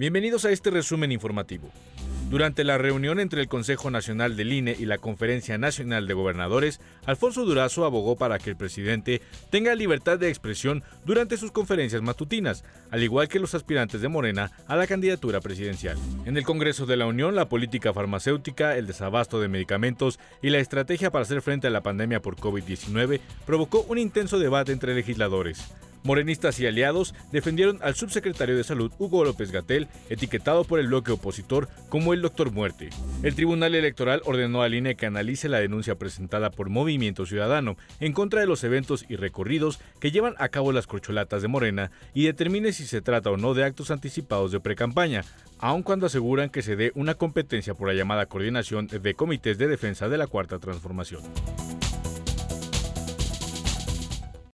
Bienvenidos a este resumen informativo. Durante la reunión entre el Consejo Nacional del INE y la Conferencia Nacional de Gobernadores, Alfonso Durazo abogó para que el presidente tenga libertad de expresión durante sus conferencias matutinas, al igual que los aspirantes de Morena a la candidatura presidencial. En el Congreso de la Unión, la política farmacéutica, el desabasto de medicamentos y la estrategia para hacer frente a la pandemia por COVID-19 provocó un intenso debate entre legisladores. Morenistas y aliados defendieron al subsecretario de Salud Hugo López Gatel, etiquetado por el bloque opositor como el Doctor Muerte. El Tribunal Electoral ordenó al INE que analice la denuncia presentada por Movimiento Ciudadano en contra de los eventos y recorridos que llevan a cabo las corcholatas de Morena y determine si se trata o no de actos anticipados de precampaña, aun cuando aseguran que se dé una competencia por la llamada coordinación de comités de defensa de la Cuarta Transformación.